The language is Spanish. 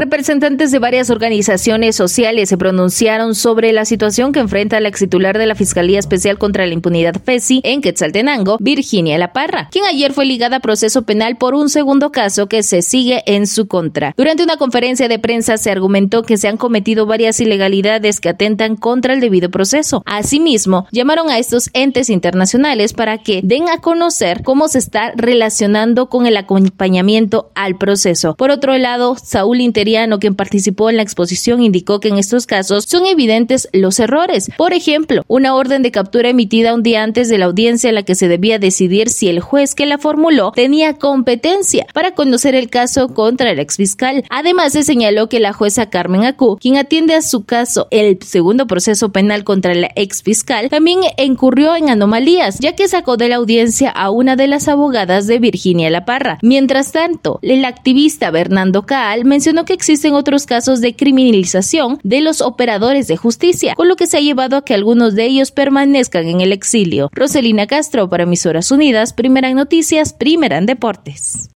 Representantes de varias organizaciones sociales se pronunciaron sobre la situación que enfrenta la ex titular de la Fiscalía Especial contra la Impunidad FESI en Quetzaltenango, Virginia La Parra, quien ayer fue ligada a proceso penal por un segundo caso que se sigue en su contra. Durante una conferencia de prensa se argumentó que se han cometido varias ilegalidades que atentan contra el debido proceso. Asimismo, llamaron a estos entes internacionales para que den a conocer cómo se está relacionando con el acompañamiento al proceso. Por otro lado, Saúl Inter quien participó en la exposición, indicó que en estos casos son evidentes los errores. Por ejemplo, una orden de captura emitida un día antes de la audiencia en la que se debía decidir si el juez que la formuló tenía competencia para conocer el caso contra el exfiscal. Además, se señaló que la jueza Carmen Acu, quien atiende a su caso el segundo proceso penal contra el exfiscal, también incurrió en anomalías, ya que sacó de la audiencia a una de las abogadas de Virginia La Parra. Mientras tanto, el activista Bernardo Caal mencionó que existen otros casos de criminalización de los operadores de justicia, con lo que se ha llevado a que algunos de ellos permanezcan en el exilio. Roselina Castro para Emisoras Unidas, primera en noticias, primera en deportes.